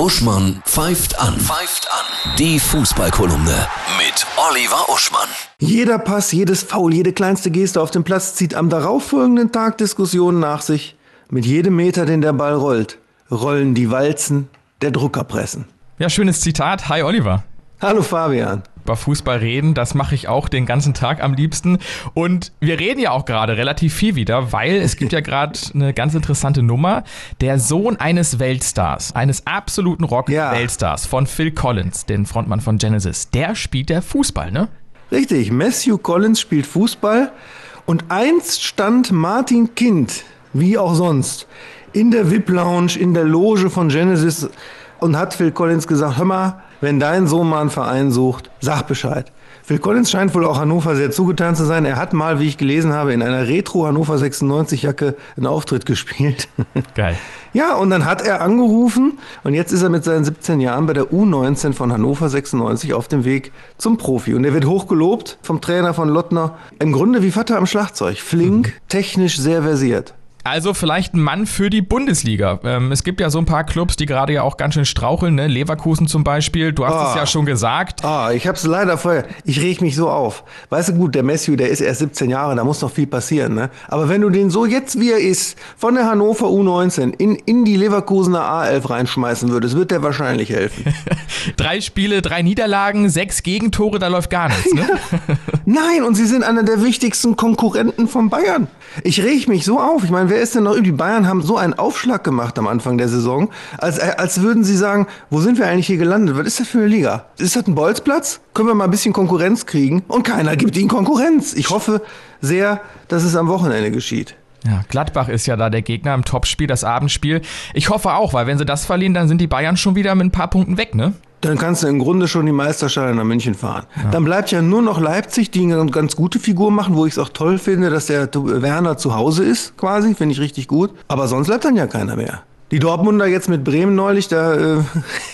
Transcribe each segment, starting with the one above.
Uschmann pfeift an. Pfeift an. Die Fußballkolumne mit Oliver Uschmann. Jeder Pass, jedes Foul, jede kleinste Geste auf dem Platz zieht am darauffolgenden Tag Diskussionen nach sich. Mit jedem Meter, den der Ball rollt, rollen die Walzen der Druckerpressen. Ja, schönes Zitat. Hi Oliver. Hallo Fabian über Fußball reden. Das mache ich auch den ganzen Tag am liebsten. Und wir reden ja auch gerade relativ viel wieder, weil es gibt ja gerade eine ganz interessante Nummer. Der Sohn eines Weltstars, eines absoluten Rock-Weltstars von Phil Collins, den Frontmann von Genesis, der spielt der Fußball, ne? Richtig, Matthew Collins spielt Fußball. Und einst stand Martin Kind, wie auch sonst, in der VIP-Lounge, in der Loge von Genesis und hat Phil Collins gesagt, hör mal, wenn dein Sohn mal einen Verein sucht, sag Bescheid. Phil Collins scheint wohl auch Hannover sehr zugetan zu sein. Er hat mal, wie ich gelesen habe, in einer Retro Hannover 96 Jacke einen Auftritt gespielt. Geil. Ja, und dann hat er angerufen und jetzt ist er mit seinen 17 Jahren bei der U19 von Hannover 96 auf dem Weg zum Profi. Und er wird hochgelobt vom Trainer von Lottner. Im Grunde wie Vater am Schlagzeug. Flink, mhm. technisch sehr versiert. Also vielleicht ein Mann für die Bundesliga. Ähm, es gibt ja so ein paar Clubs, die gerade ja auch ganz schön straucheln, ne? Leverkusen zum Beispiel. Du hast oh. es ja ah. schon gesagt. Ah, oh, ich habe es leider vorher. Ich reg mich so auf. Weißt du gut, der Matthew, der ist erst 17 Jahre, da muss noch viel passieren. Ne? Aber wenn du den so jetzt wie er ist, von der Hannover U19 in, in die Leverkusener A11 reinschmeißen würdest, wird der wahrscheinlich helfen. drei Spiele, drei Niederlagen, sechs Gegentore, da läuft gar nichts. Ne? Nein, und sie sind einer der wichtigsten Konkurrenten von Bayern. Ich reg mich so auf. Ich meine, wer ist denn noch? Die Bayern haben so einen Aufschlag gemacht am Anfang der Saison, als, als würden sie sagen, wo sind wir eigentlich hier gelandet? Was ist das für eine Liga? Ist das ein Bolzplatz? Können wir mal ein bisschen Konkurrenz kriegen? Und keiner gibt ihnen Konkurrenz. Ich hoffe sehr, dass es am Wochenende geschieht. Ja, Gladbach ist ja da der Gegner im Topspiel, das Abendspiel. Ich hoffe auch, weil wenn sie das verlieren, dann sind die Bayern schon wieder mit ein paar Punkten weg, ne? Dann kannst du im Grunde schon die Meisterschale nach München fahren. Ja. Dann bleibt ja nur noch Leipzig, die eine ganz gute Figur machen, wo ich es auch toll finde, dass der Werner zu Hause ist, quasi, finde ich richtig gut. Aber sonst bleibt dann ja keiner mehr. Die Dortmunder jetzt mit Bremen neulich, da äh,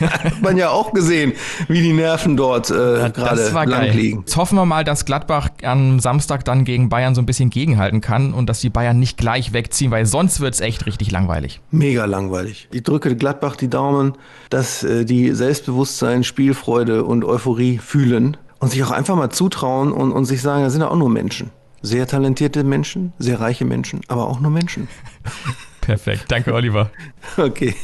Hat man ja auch gesehen, wie die Nerven dort äh, ja, gerade lang liegen. Jetzt hoffen wir mal, dass Gladbach am Samstag dann gegen Bayern so ein bisschen gegenhalten kann und dass die Bayern nicht gleich wegziehen, weil sonst wird es echt richtig langweilig. Mega langweilig. Ich drücke Gladbach die Daumen, dass äh, die Selbstbewusstsein, Spielfreude und Euphorie fühlen und sich auch einfach mal zutrauen und, und sich sagen, das sind ja auch nur Menschen. Sehr talentierte Menschen, sehr reiche Menschen, aber auch nur Menschen. Perfekt. Danke, Oliver. Okay.